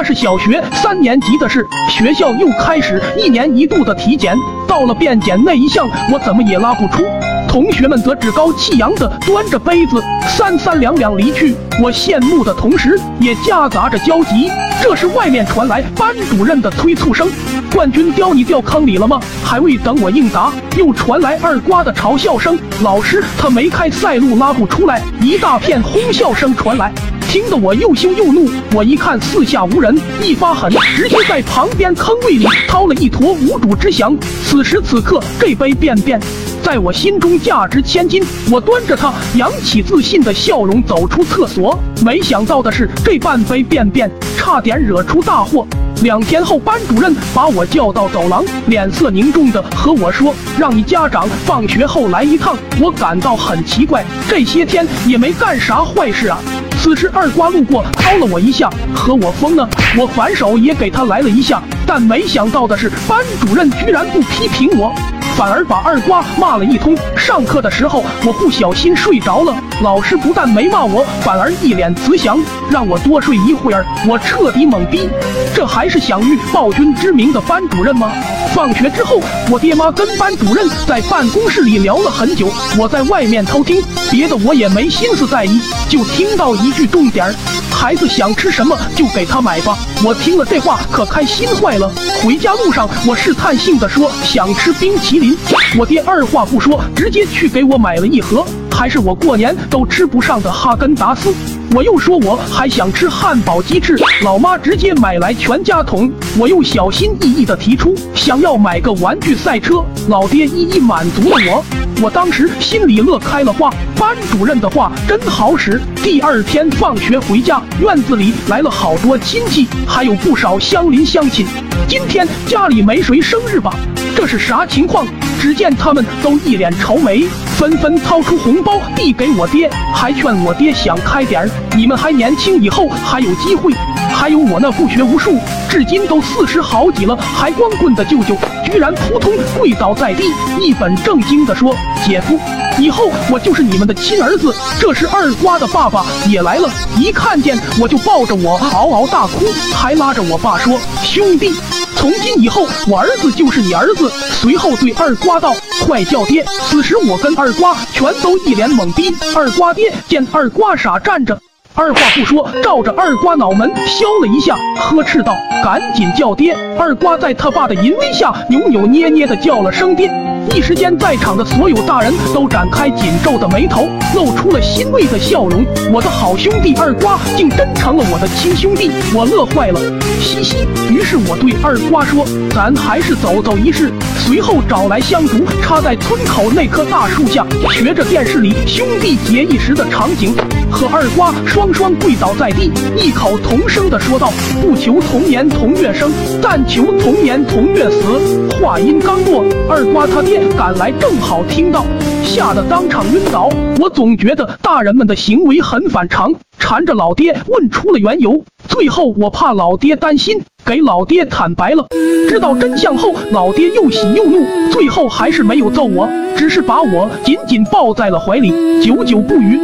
那是小学三年级的事，学校又开始一年一度的体检，到了便检那一项，我怎么也拉不出。同学们则趾高气扬地端着杯子，三三两两离去。我羡慕的同时，也夹杂着焦急。这时，外面传来班主任的催促声：“冠军掉你掉坑里了吗？”还未等我应答，又传来二瓜的嘲笑声：“老师，他没开赛路，拉不出来。”一大片哄笑声传来，听得我又羞又怒。我一看四下无人，一发狠，直接在旁边坑位里掏了一坨无主之祥。此时此刻，这杯便便。在我心中价值千金，我端着它，扬起自信的笑容走出厕所。没想到的是，这半杯便便差点惹出大祸。两天后，班主任把我叫到走廊，脸色凝重的和我说：“让你家长放学后来一趟。”我感到很奇怪，这些天也没干啥坏事啊。此时二瓜路过，掏了我一下，和我疯呢。我反手也给他来了一下，但没想到的是，班主任居然不批评我。反而把二瓜骂了一通。上课的时候，我不小心睡着了，老师不但没骂我，反而一脸慈祥，让我多睡一会儿。我彻底懵逼，这还是享誉暴君之名的班主任吗？放学之后，我爹妈跟班主任在办公室里聊了很久，我在外面偷听，别的我也没心思在意，就听到一句重点儿。孩子想吃什么就给他买吧。我听了这话可开心坏了。回家路上，我试探性的说想吃冰淇淋，我爹二话不说，直接去给我买了一盒，还是我过年都吃不上的哈根达斯。我又说我还想吃汉堡鸡翅，老妈直接买来全家桶。我又小心翼翼的提出想要买个玩具赛车，老爹一一满足了我。我当时心里乐开了花，班主任的话真好使。第二天放学回家，院子里来了好多亲戚，还有不少乡邻乡亲。今天家里没谁生日吧？这是啥情况？只见他们都一脸愁眉，纷纷掏出红包递给我爹，还劝我爹想开点儿，你们还年轻，以后还有机会。还有我那不学无术，至今都四十好几了还光棍的舅舅，居然扑通跪倒在地，一本正经地说：“姐夫，以后我就是你们的亲儿子。”这时二瓜的爸爸也来了，一看见我就抱着我嗷嗷大哭，还拉着我爸说：“兄弟，从今以后我儿子就是你儿子。”随后对二瓜道：“快叫爹！”此时我跟二瓜全都一脸懵逼。二瓜爹见二瓜傻站着。二话不说，照着二瓜脑门削了一下，呵斥道：“赶紧叫爹！”二瓜在他爸的淫威下，扭扭捏捏的叫了声爹。一时间，在场的所有大人都展开紧皱的眉头，露出了欣慰的笑容。我的好兄弟二瓜竟真成了我的亲兄弟，我乐坏了，嘻嘻。于是我对二瓜说：“咱还是走走一试。”随后找来香烛，插在村口那棵大树下，学着电视里兄弟结义时的场景，和二瓜双双跪倒在地，异口同声的说道：“不求同年同月生，但求同年同月死。”话音刚落，二瓜他爹。赶来正好听到，吓得当场晕倒。我总觉得大人们的行为很反常，缠着老爹问出了缘由。最后我怕老爹担心，给老爹坦白了。知道真相后，老爹又喜又怒，最后还是没有揍我，只是把我紧紧抱在了怀里，久久不语。